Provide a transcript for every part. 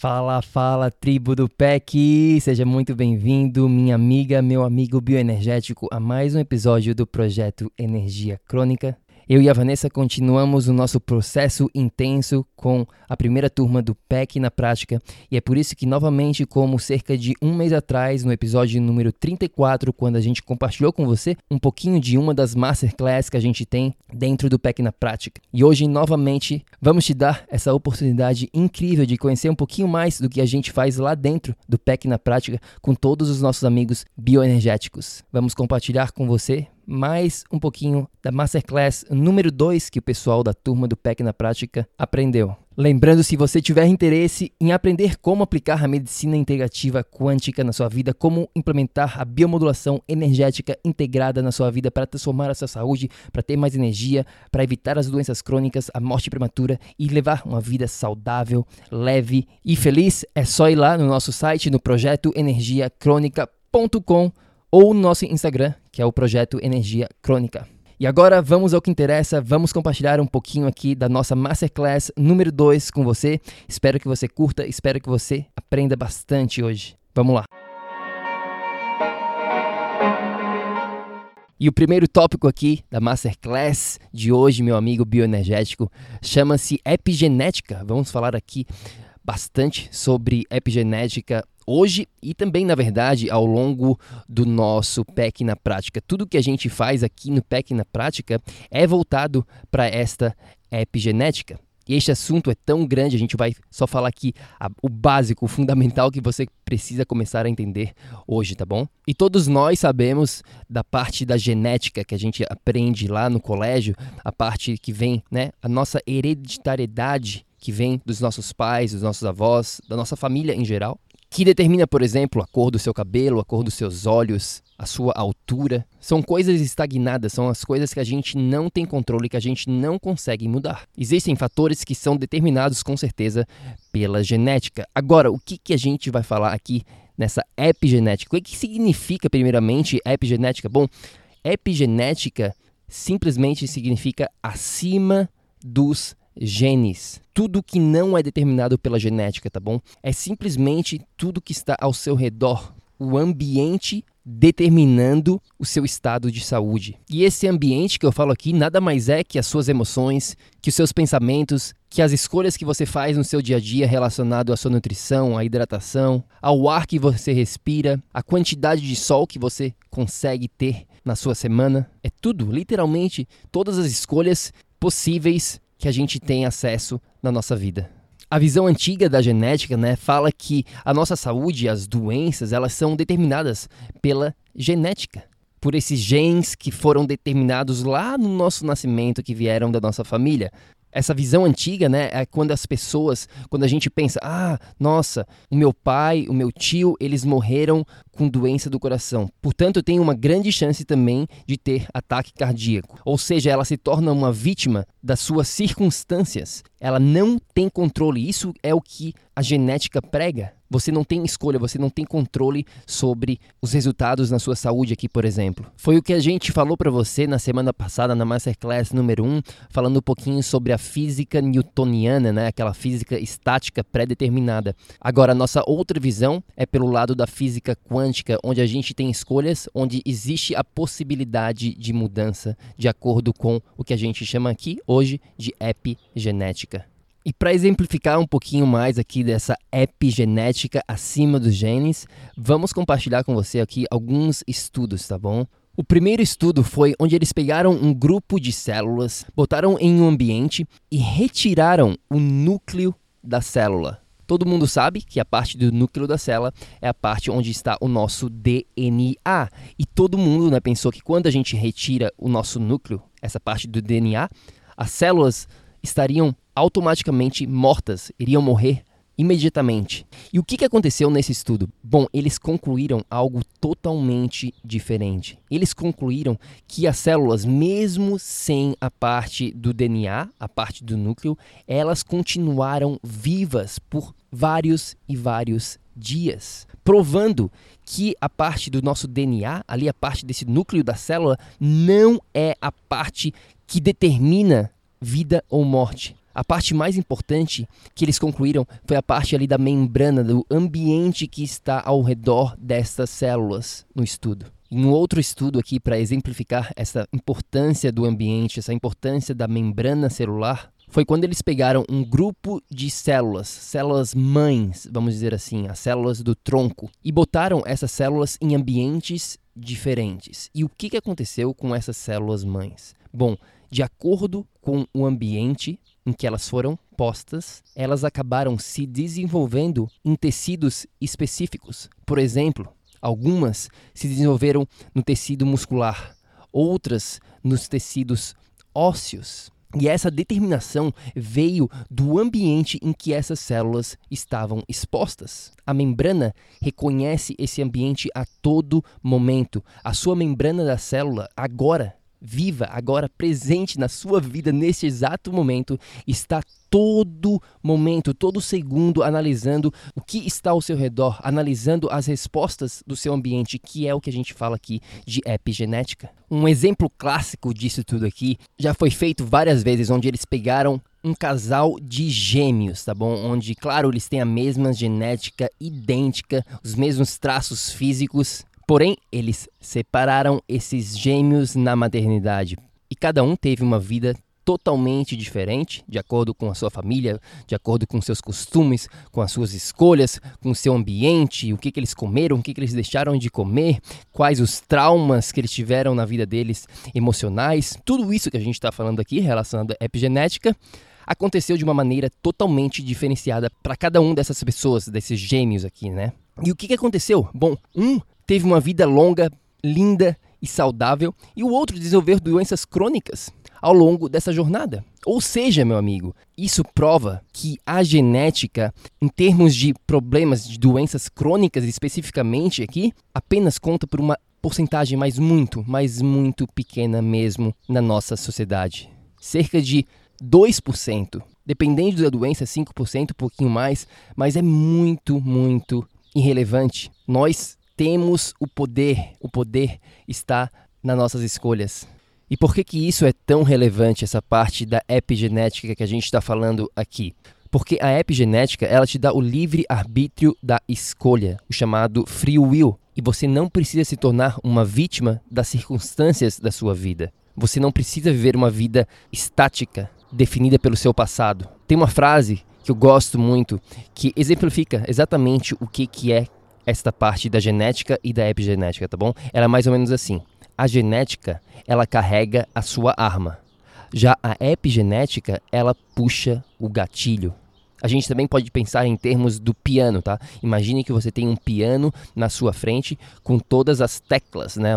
Fala, fala, tribo do PEC! Seja muito bem-vindo, minha amiga, meu amigo bioenergético, a mais um episódio do projeto Energia Crônica. Eu e a Vanessa continuamos o nosso processo intenso com a primeira turma do PEC na prática, e é por isso que, novamente, como cerca de um mês atrás, no episódio número 34, quando a gente compartilhou com você um pouquinho de uma das masterclass que a gente tem dentro do PEC na prática. E hoje, novamente, vamos te dar essa oportunidade incrível de conhecer um pouquinho mais do que a gente faz lá dentro do PEC na prática com todos os nossos amigos bioenergéticos. Vamos compartilhar com você mais um pouquinho da Masterclass número 2 que o pessoal da turma do PEC na prática aprendeu. Lembrando, se você tiver interesse em aprender como aplicar a medicina integrativa quântica na sua vida, como implementar a biomodulação energética integrada na sua vida para transformar a sua saúde, para ter mais energia, para evitar as doenças crônicas, a morte prematura e levar uma vida saudável, leve e feliz, é só ir lá no nosso site no projeto energiacrônica.com ou no nosso Instagram, que é o projeto Energia Crônica. E agora vamos ao que interessa, vamos compartilhar um pouquinho aqui da nossa Masterclass número 2 com você. Espero que você curta, espero que você aprenda bastante hoje. Vamos lá! E o primeiro tópico aqui da Masterclass de hoje, meu amigo bioenergético, chama-se epigenética. Vamos falar aqui bastante sobre epigenética hoje e também, na verdade, ao longo do nosso PEC na prática. Tudo que a gente faz aqui no PEC na prática é voltado para esta epigenética. E este assunto é tão grande, a gente vai só falar aqui a, o básico, o fundamental que você precisa começar a entender hoje, tá bom? E todos nós sabemos da parte da genética que a gente aprende lá no colégio, a parte que vem, né, a nossa hereditariedade que vem dos nossos pais, dos nossos avós, da nossa família em geral que determina, por exemplo, a cor do seu cabelo, a cor dos seus olhos, a sua altura. São coisas estagnadas, são as coisas que a gente não tem controle, que a gente não consegue mudar. Existem fatores que são determinados com certeza pela genética. Agora, o que, que a gente vai falar aqui nessa epigenética? O que significa, primeiramente, epigenética? Bom, epigenética simplesmente significa acima dos genes. Tudo que não é determinado pela genética, tá bom? É simplesmente tudo que está ao seu redor, o ambiente determinando o seu estado de saúde. E esse ambiente que eu falo aqui nada mais é que as suas emoções, que os seus pensamentos, que as escolhas que você faz no seu dia a dia relacionado à sua nutrição, à hidratação, ao ar que você respira, a quantidade de sol que você consegue ter na sua semana. É tudo, literalmente, todas as escolhas possíveis que a gente tem acesso na nossa vida. A visão antiga da genética né, fala que a nossa saúde, as doenças, elas são determinadas pela genética, por esses genes que foram determinados lá no nosso nascimento, que vieram da nossa família essa visão antiga, né, é quando as pessoas, quando a gente pensa, ah, nossa, o meu pai, o meu tio, eles morreram com doença do coração. Portanto, eu tenho uma grande chance também de ter ataque cardíaco. Ou seja, ela se torna uma vítima das suas circunstâncias. Ela não tem controle. Isso é o que a genética prega. Você não tem escolha, você não tem controle sobre os resultados na sua saúde aqui, por exemplo. Foi o que a gente falou para você na semana passada na Masterclass número 1, falando um pouquinho sobre a física newtoniana, né? aquela física estática pré-determinada. Agora, a nossa outra visão é pelo lado da física quântica, onde a gente tem escolhas, onde existe a possibilidade de mudança de acordo com o que a gente chama aqui hoje de epigenética. E para exemplificar um pouquinho mais aqui dessa epigenética acima dos genes, vamos compartilhar com você aqui alguns estudos, tá bom? O primeiro estudo foi onde eles pegaram um grupo de células, botaram em um ambiente e retiraram o núcleo da célula. Todo mundo sabe que a parte do núcleo da célula é a parte onde está o nosso DNA. E todo mundo né, pensou que quando a gente retira o nosso núcleo, essa parte do DNA, as células estariam automaticamente mortas, iriam morrer imediatamente. E o que, que aconteceu nesse estudo? Bom, eles concluíram algo totalmente diferente. Eles concluíram que as células, mesmo sem a parte do DNA, a parte do núcleo, elas continuaram vivas por vários e vários dias, provando que a parte do nosso DNA, ali a parte desse núcleo da célula, não é a parte que determina vida ou morte. A parte mais importante que eles concluíram foi a parte ali da membrana, do ambiente que está ao redor dessas células no estudo. Em um outro estudo aqui para exemplificar essa importância do ambiente, essa importância da membrana celular, foi quando eles pegaram um grupo de células, células mães, vamos dizer assim, as células do tronco, e botaram essas células em ambientes diferentes. E o que aconteceu com essas células mães? Bom, de acordo com o ambiente em que elas foram postas, elas acabaram se desenvolvendo em tecidos específicos. Por exemplo, algumas se desenvolveram no tecido muscular, outras nos tecidos ósseos. E essa determinação veio do ambiente em que essas células estavam expostas. A membrana reconhece esse ambiente a todo momento. A sua membrana da célula agora viva, agora presente na sua vida neste exato momento, está todo momento, todo segundo analisando o que está ao seu redor, analisando as respostas do seu ambiente, que é o que a gente fala aqui de epigenética. Um exemplo clássico disso tudo aqui já foi feito várias vezes, onde eles pegaram um casal de gêmeos, tá bom? Onde, claro, eles têm a mesma genética idêntica, os mesmos traços físicos, Porém, eles separaram esses gêmeos na maternidade e cada um teve uma vida totalmente diferente, de acordo com a sua família, de acordo com seus costumes, com as suas escolhas, com seu ambiente, o que, que eles comeram, o que, que eles deixaram de comer, quais os traumas que eles tiveram na vida deles emocionais. Tudo isso que a gente está falando aqui relacionado à epigenética aconteceu de uma maneira totalmente diferenciada para cada um dessas pessoas, desses gêmeos aqui, né? E o que, que aconteceu? Bom, um teve uma vida longa, linda e saudável, e o outro desenvolveu doenças crônicas ao longo dessa jornada. Ou seja, meu amigo, isso prova que a genética, em termos de problemas de doenças crônicas especificamente aqui, apenas conta por uma porcentagem, mas muito, mas muito pequena mesmo na nossa sociedade. Cerca de 2%. Dependendo da doença, 5%, um pouquinho mais, mas é muito, muito irrelevante. Nós temos o poder, o poder está nas nossas escolhas. E por que, que isso é tão relevante, essa parte da epigenética que a gente está falando aqui? Porque a epigenética ela te dá o livre arbítrio da escolha, o chamado free will. E você não precisa se tornar uma vítima das circunstâncias da sua vida. Você não precisa viver uma vida estática, definida pelo seu passado. Tem uma frase que eu gosto muito que exemplifica exatamente o que, que é esta parte da genética e da epigenética, tá bom? Ela é mais ou menos assim. A genética, ela carrega a sua arma. Já a epigenética, ela puxa o gatilho. A gente também pode pensar em termos do piano, tá? Imagine que você tem um piano na sua frente com todas as teclas, né?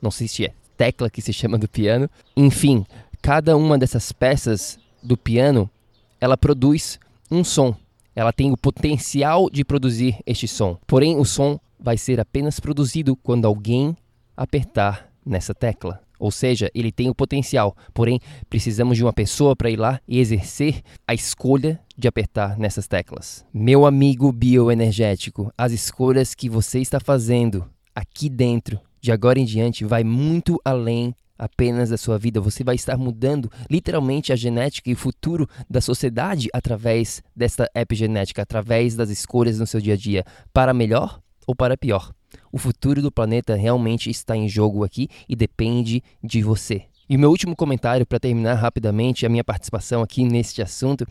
Não sei se é tecla que se chama do piano. Enfim, cada uma dessas peças do piano, ela produz um som ela tem o potencial de produzir este som. Porém, o som vai ser apenas produzido quando alguém apertar nessa tecla. Ou seja, ele tem o potencial, porém precisamos de uma pessoa para ir lá e exercer a escolha de apertar nessas teclas. Meu amigo bioenergético, as escolhas que você está fazendo aqui dentro, de agora em diante, vai muito além apenas da sua vida, você vai estar mudando literalmente a genética e o futuro da sociedade através desta epigenética, através das escolhas no seu dia a dia, para melhor ou para pior. O futuro do planeta realmente está em jogo aqui e depende de você. E meu último comentário para terminar rapidamente a minha participação aqui neste assunto,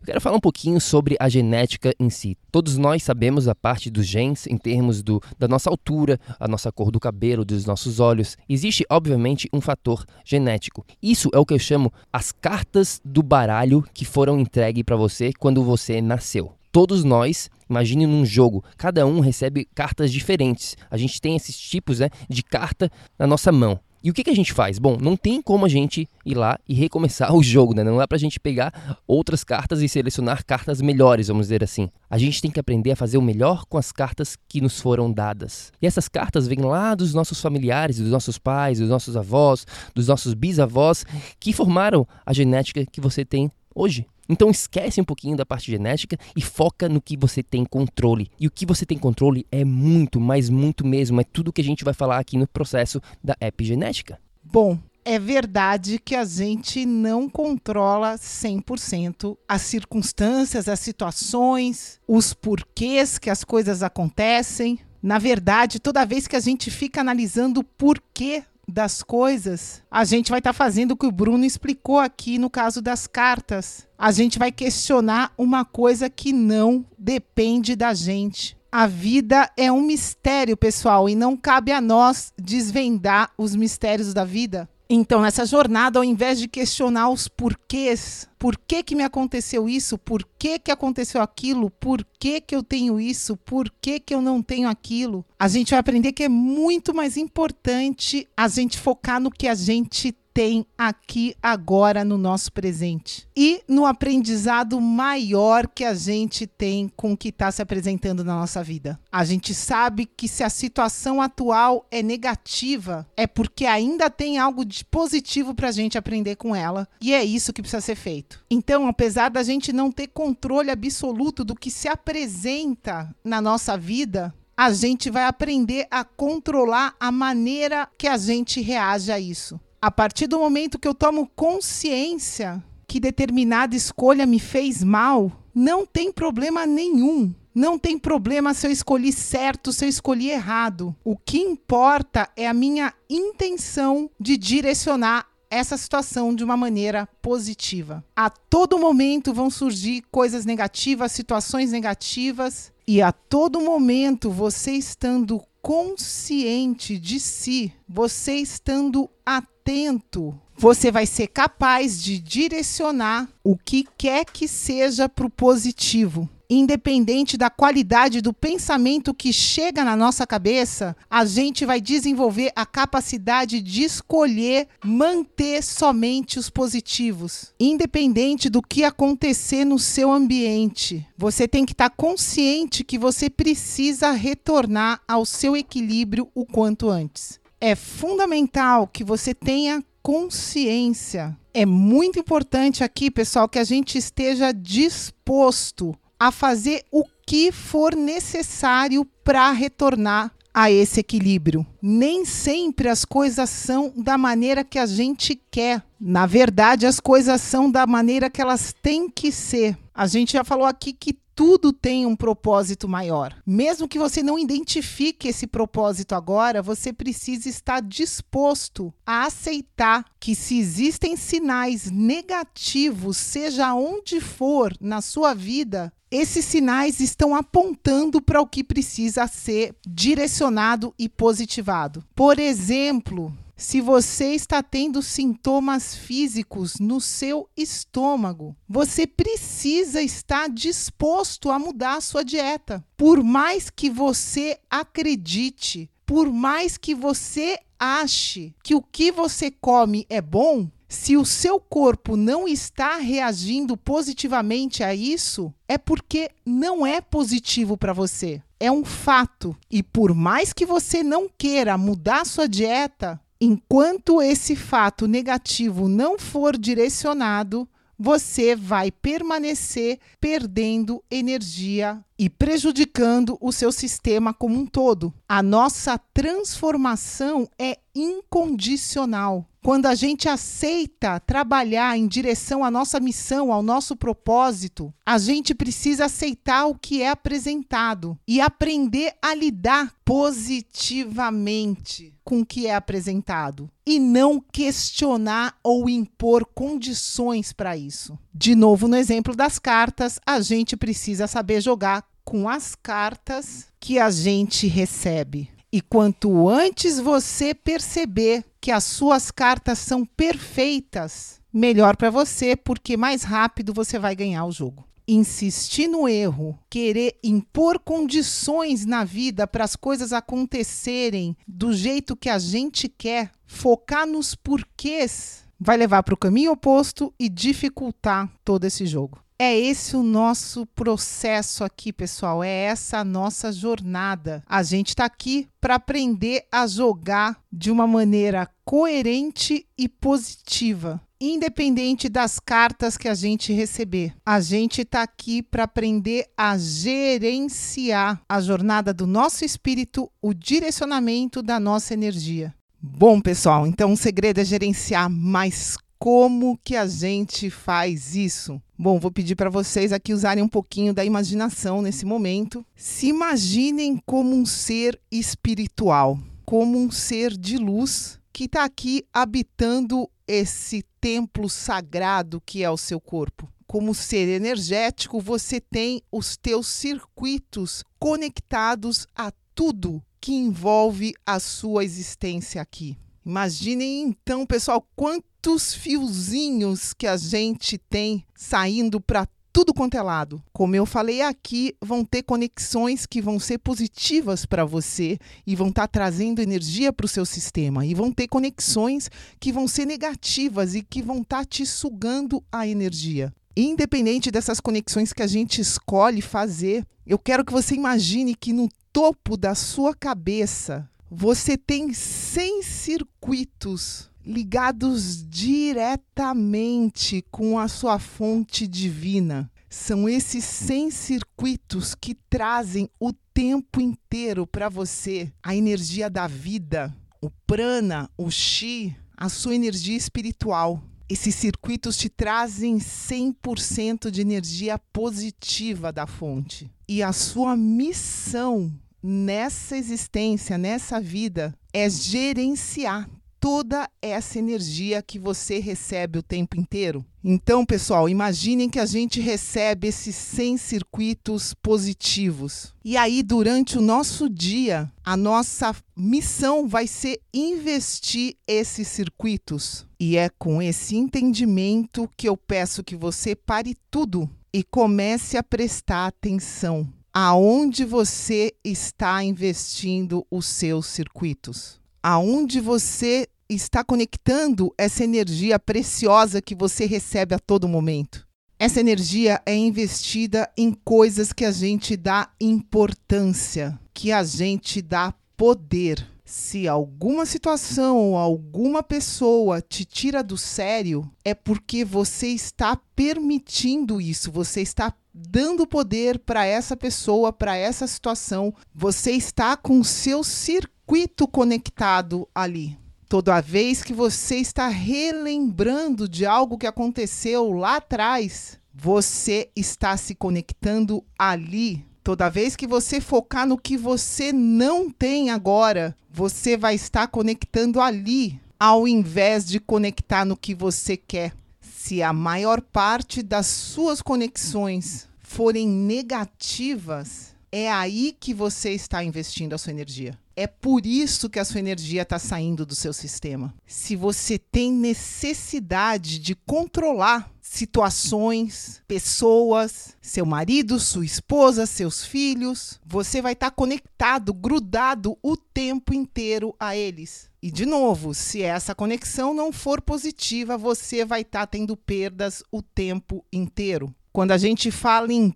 eu quero falar um pouquinho sobre a genética em si. Todos nós sabemos a parte dos genes em termos do, da nossa altura, a nossa cor do cabelo, dos nossos olhos. Existe, obviamente, um fator genético. Isso é o que eu chamo as cartas do baralho que foram entregues para você quando você nasceu. Todos nós, imagine num jogo, cada um recebe cartas diferentes. A gente tem esses tipos né, de carta na nossa mão. E o que, que a gente faz? Bom, não tem como a gente ir lá e recomeçar o jogo, né? Não dá pra gente pegar outras cartas e selecionar cartas melhores, vamos dizer assim. A gente tem que aprender a fazer o melhor com as cartas que nos foram dadas. E essas cartas vêm lá dos nossos familiares, dos nossos pais, dos nossos avós, dos nossos bisavós, que formaram a genética que você tem hoje. Então esquece um pouquinho da parte genética e foca no que você tem controle. E o que você tem controle é muito, mas muito mesmo. É tudo que a gente vai falar aqui no processo da epigenética. Bom, é verdade que a gente não controla 100% as circunstâncias, as situações, os porquês que as coisas acontecem. Na verdade, toda vez que a gente fica analisando o porquê das coisas, a gente vai estar tá fazendo o que o Bruno explicou aqui no caso das cartas. A gente vai questionar uma coisa que não depende da gente. A vida é um mistério, pessoal, e não cabe a nós desvendar os mistérios da vida. Então, nessa jornada, ao invés de questionar os porquês, por que, que me aconteceu isso, por que, que aconteceu aquilo, por que, que eu tenho isso, por que, que eu não tenho aquilo, a gente vai aprender que é muito mais importante a gente focar no que a gente tem aqui agora no nosso presente e no aprendizado maior que a gente tem com o que está se apresentando na nossa vida. A gente sabe que se a situação atual é negativa, é porque ainda tem algo de positivo para a gente aprender com ela e é isso que precisa ser feito. Então, apesar da gente não ter controle absoluto do que se apresenta na nossa vida, a gente vai aprender a controlar a maneira que a gente reage a isso. A partir do momento que eu tomo consciência que determinada escolha me fez mal, não tem problema nenhum. Não tem problema se eu escolhi certo, se eu escolhi errado. O que importa é a minha intenção de direcionar essa situação de uma maneira positiva. A todo momento vão surgir coisas negativas, situações negativas, e a todo momento você estando consciente de si, você estando atento, você vai ser capaz de direcionar o que quer que seja para o positivo independente da qualidade do pensamento que chega na nossa cabeça, a gente vai desenvolver a capacidade de escolher manter somente os positivos, independente do que acontecer no seu ambiente. Você tem que estar tá consciente que você precisa retornar ao seu equilíbrio o quanto antes. É fundamental que você tenha consciência. É muito importante aqui, pessoal, que a gente esteja disposto a fazer o que for necessário para retornar a esse equilíbrio. Nem sempre as coisas são da maneira que a gente quer. Na verdade, as coisas são da maneira que elas têm que ser. A gente já falou aqui que tudo tem um propósito maior. Mesmo que você não identifique esse propósito agora, você precisa estar disposto a aceitar que se existem sinais negativos, seja onde for na sua vida, esses sinais estão apontando para o que precisa ser direcionado e positivado. Por exemplo, se você está tendo sintomas físicos no seu estômago, você precisa estar disposto a mudar a sua dieta. Por mais que você acredite, por mais que você ache que o que você come é bom, se o seu corpo não está reagindo positivamente a isso, é porque não é positivo para você. É um fato. E por mais que você não queira mudar sua dieta, enquanto esse fato negativo não for direcionado, você vai permanecer perdendo energia e prejudicando o seu sistema como um todo. A nossa transformação é incondicional. Quando a gente aceita trabalhar em direção à nossa missão, ao nosso propósito, a gente precisa aceitar o que é apresentado e aprender a lidar positivamente com o que é apresentado e não questionar ou impor condições para isso. De novo, no exemplo das cartas, a gente precisa saber jogar com as cartas que a gente recebe. E quanto antes você perceber que as suas cartas são perfeitas, melhor para você, porque mais rápido você vai ganhar o jogo. Insistir no erro, querer impor condições na vida para as coisas acontecerem do jeito que a gente quer, focar nos porquês, vai levar para o caminho oposto e dificultar todo esse jogo. É esse o nosso processo aqui, pessoal. É essa a nossa jornada. A gente está aqui para aprender a jogar de uma maneira coerente e positiva. Independente das cartas que a gente receber, a gente está aqui para aprender a gerenciar a jornada do nosso espírito, o direcionamento da nossa energia. Bom, pessoal, então o segredo é gerenciar mais como que a gente faz isso? Bom, vou pedir para vocês aqui usarem um pouquinho da imaginação nesse momento. Se imaginem como um ser espiritual, como um ser de luz que está aqui habitando esse templo sagrado que é o seu corpo. Como ser energético, você tem os teus circuitos conectados a tudo que envolve a sua existência aqui. Imaginem então, pessoal, quantos fiozinhos que a gente tem saindo para tudo quanto é lado. Como eu falei aqui, vão ter conexões que vão ser positivas para você e vão estar tá trazendo energia para o seu sistema. E vão ter conexões que vão ser negativas e que vão estar tá te sugando a energia. Independente dessas conexões que a gente escolhe fazer, eu quero que você imagine que no topo da sua cabeça você tem 100 circuitos ligados diretamente com a sua fonte divina. São esses 100 circuitos que trazem o tempo inteiro para você a energia da vida, o prana, o chi, a sua energia espiritual. Esses circuitos te trazem 100% de energia positiva da fonte. E a sua missão nessa existência, nessa vida, é gerenciar toda essa energia que você recebe o tempo inteiro. Então, pessoal, imaginem que a gente recebe esses 100 circuitos positivos. E aí, durante o nosso dia, a nossa missão vai ser investir esses circuitos. E é com esse entendimento que eu peço que você pare tudo e comece a prestar atenção aonde você está investindo os seus circuitos, aonde você está conectando essa energia preciosa que você recebe a todo momento. Essa energia é investida em coisas que a gente dá importância, que a gente dá poder. Se alguma situação ou alguma pessoa te tira do sério, é porque você está permitindo isso, você está dando poder para essa pessoa, para essa situação. Você está com o seu circuito conectado ali. Toda vez que você está relembrando de algo que aconteceu lá atrás, você está se conectando ali. Toda vez que você focar no que você não tem agora, você vai estar conectando ali, ao invés de conectar no que você quer se a maior parte das suas conexões forem negativas, é aí que você está investindo a sua energia. É por isso que a sua energia está saindo do seu sistema. Se você tem necessidade de controlar situações, pessoas, seu marido, sua esposa, seus filhos, você vai estar tá conectado, grudado o tempo inteiro a eles. E de novo, se essa conexão não for positiva, você vai estar tá tendo perdas o tempo inteiro. Quando a gente fala em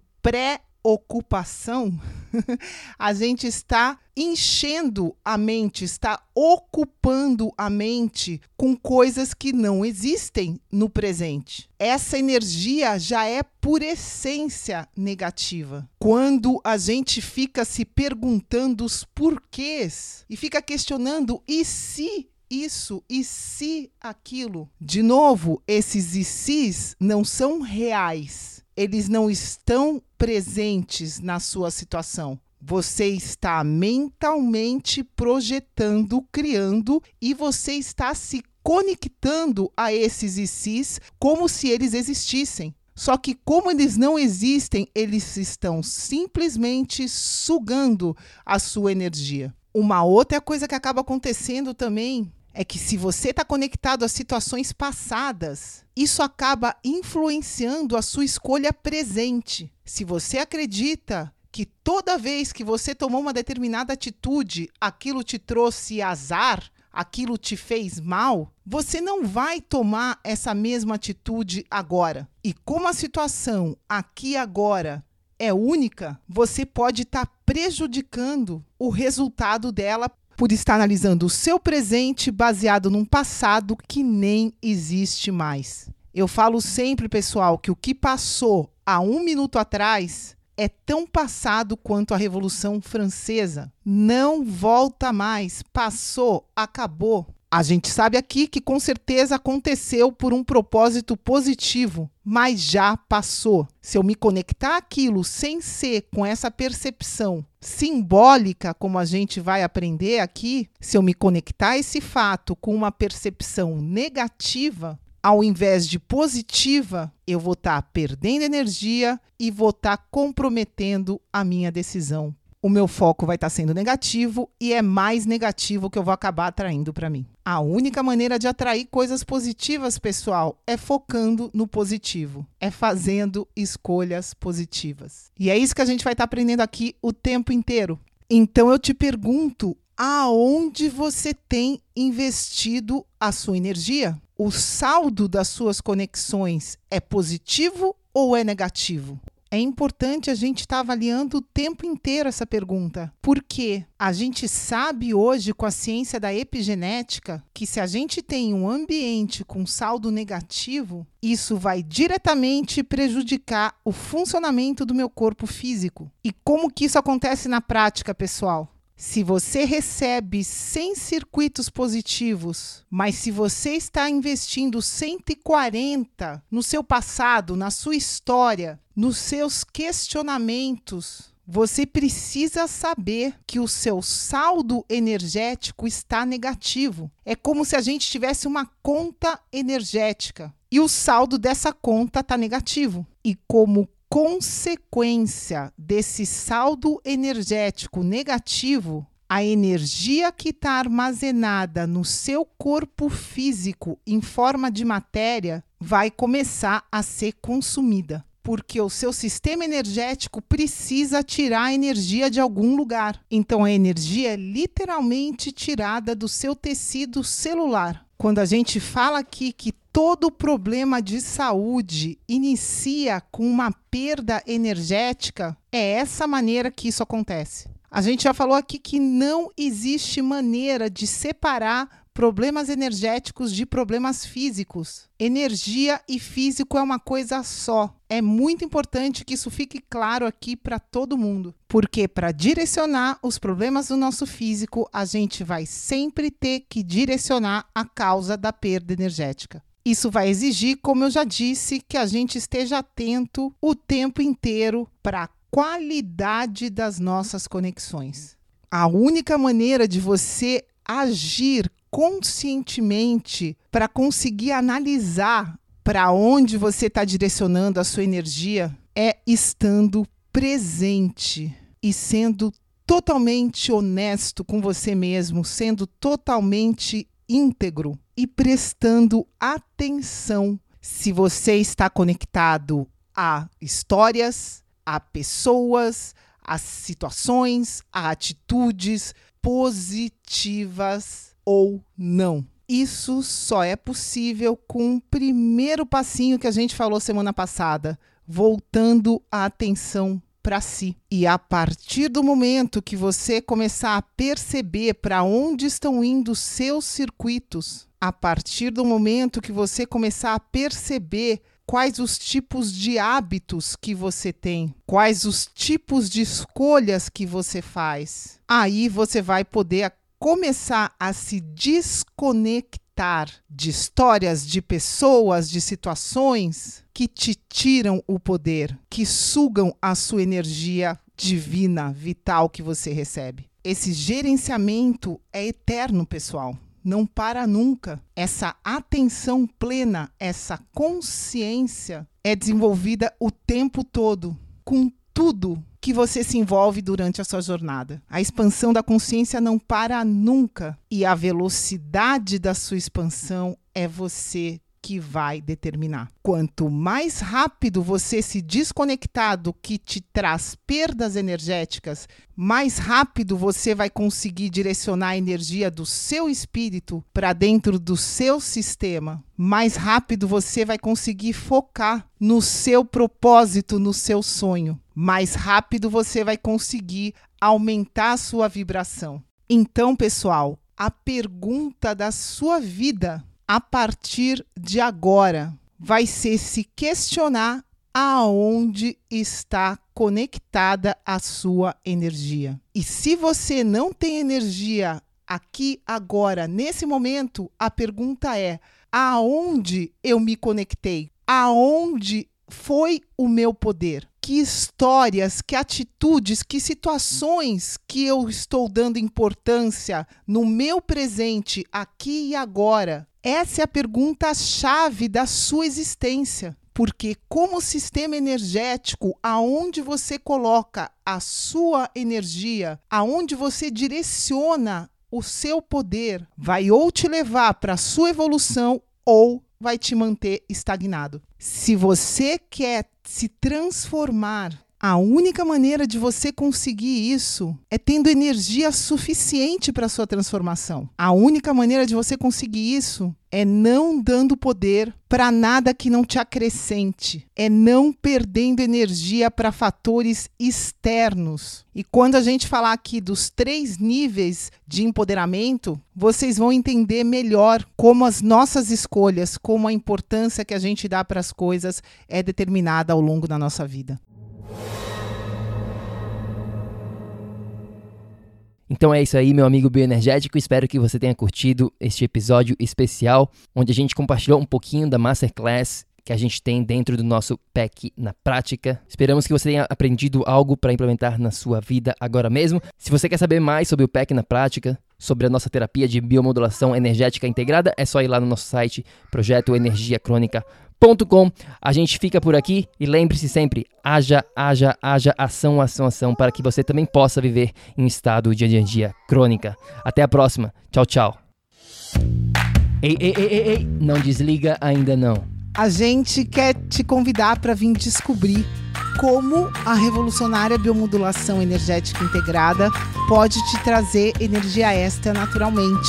pré-ocupação, a gente está enchendo a mente, está ocupando a mente com coisas que não existem no presente. Essa energia já é por essência negativa. Quando a gente fica se perguntando os porquês e fica questionando e se isso e se aquilo. De novo, esses e se's não são reais. Eles não estão presentes na sua situação. Você está mentalmente projetando, criando e você está se conectando a esses se's como se eles existissem. Só que, como eles não existem, eles estão simplesmente sugando a sua energia. Uma outra coisa que acaba acontecendo também é que se você está conectado a situações passadas, isso acaba influenciando a sua escolha presente. Se você acredita que toda vez que você tomou uma determinada atitude, aquilo te trouxe azar, aquilo te fez mal, você não vai tomar essa mesma atitude agora. E como a situação aqui agora é única, você pode estar tá prejudicando o resultado dela por estar analisando o seu presente baseado num passado que nem existe mais. Eu falo sempre, pessoal, que o que passou há um minuto atrás é tão passado quanto a Revolução Francesa. Não volta mais. Passou, acabou. A gente sabe aqui que com certeza aconteceu por um propósito positivo, mas já passou. Se eu me conectar aquilo sem ser com essa percepção simbólica, como a gente vai aprender aqui, se eu me conectar esse fato com uma percepção negativa, ao invés de positiva, eu vou estar tá perdendo energia e vou estar tá comprometendo a minha decisão o meu foco vai estar tá sendo negativo e é mais negativo que eu vou acabar atraindo para mim. A única maneira de atrair coisas positivas, pessoal, é focando no positivo, é fazendo escolhas positivas. E é isso que a gente vai estar tá aprendendo aqui o tempo inteiro. Então eu te pergunto, aonde você tem investido a sua energia? O saldo das suas conexões é positivo ou é negativo? É importante a gente estar tá avaliando o tempo inteiro essa pergunta, porque a gente sabe hoje, com a ciência da epigenética, que se a gente tem um ambiente com saldo negativo, isso vai diretamente prejudicar o funcionamento do meu corpo físico. E como que isso acontece na prática, pessoal? Se você recebe 100 circuitos positivos, mas se você está investindo 140 no seu passado, na sua história, nos seus questionamentos, você precisa saber que o seu saldo energético está negativo. É como se a gente tivesse uma conta energética e o saldo dessa conta está negativo. E como consequência desse saldo energético negativo, a energia que está armazenada no seu corpo físico em forma de matéria vai começar a ser consumida. Porque o seu sistema energético precisa tirar a energia de algum lugar. Então, a energia é literalmente tirada do seu tecido celular. Quando a gente fala aqui que todo problema de saúde inicia com uma perda energética, é essa maneira que isso acontece. A gente já falou aqui que não existe maneira de separar problemas energéticos de problemas físicos. Energia e físico é uma coisa só. É muito importante que isso fique claro aqui para todo mundo, porque para direcionar os problemas do nosso físico, a gente vai sempre ter que direcionar a causa da perda energética. Isso vai exigir, como eu já disse, que a gente esteja atento o tempo inteiro para a qualidade das nossas conexões. A única maneira de você agir conscientemente para conseguir analisar para onde você está direcionando a sua energia é estando presente e sendo totalmente honesto com você mesmo, sendo totalmente íntegro e prestando atenção se você está conectado a histórias, a pessoas, a situações, a atitudes positivas ou não. Isso só é possível com o primeiro passinho que a gente falou semana passada, voltando a atenção para si. E a partir do momento que você começar a perceber para onde estão indo seus circuitos, a partir do momento que você começar a perceber quais os tipos de hábitos que você tem, quais os tipos de escolhas que você faz, aí você vai poder começar a se desconectar de histórias, de pessoas, de situações que te tiram o poder, que sugam a sua energia divina, vital que você recebe. Esse gerenciamento é eterno, pessoal. Não para nunca. Essa atenção plena, essa consciência é desenvolvida o tempo todo, com tudo que você se envolve durante a sua jornada. A expansão da consciência não para nunca e a velocidade da sua expansão é você que vai determinar. Quanto mais rápido você se desconectar do que te traz perdas energéticas, mais rápido você vai conseguir direcionar a energia do seu espírito para dentro do seu sistema. Mais rápido você vai conseguir focar no seu propósito, no seu sonho. Mais rápido você vai conseguir aumentar a sua vibração. Então, pessoal, a pergunta da sua vida a partir de agora vai ser se questionar aonde está conectada a sua energia. E se você não tem energia aqui agora, nesse momento, a pergunta é: aonde eu me conectei? Aonde foi o meu poder? Que histórias, que atitudes, que situações que eu estou dando importância no meu presente, aqui e agora, essa é a pergunta-chave da sua existência. Porque, como sistema energético, aonde você coloca a sua energia, aonde você direciona o seu poder, vai ou te levar para a sua evolução ou vai te manter estagnado. Se você quer se transformar a única maneira de você conseguir isso é tendo energia suficiente para sua transformação. A única maneira de você conseguir isso é não dando poder para nada que não te acrescente, é não perdendo energia para fatores externos. E quando a gente falar aqui dos três níveis de empoderamento, vocês vão entender melhor como as nossas escolhas, como a importância que a gente dá para as coisas é determinada ao longo da nossa vida. Então é isso aí, meu amigo bioenergético. Espero que você tenha curtido este episódio especial, onde a gente compartilhou um pouquinho da Masterclass que a gente tem dentro do nosso PEC na prática. Esperamos que você tenha aprendido algo para implementar na sua vida agora mesmo. Se você quer saber mais sobre o PEC na prática, sobre a nossa terapia de biomodulação energética integrada, é só ir lá no nosso site projetoenergiacronica.com. A gente fica por aqui e lembre-se sempre: haja, haja, haja ação, ação, ação, para que você também possa viver em estado de energia crônica. Até a próxima. Tchau, tchau. Ei, ei, ei, ei, ei, não desliga ainda não a gente quer te convidar para vir descobrir como a revolucionária biomodulação energética integrada pode te trazer energia extra naturalmente,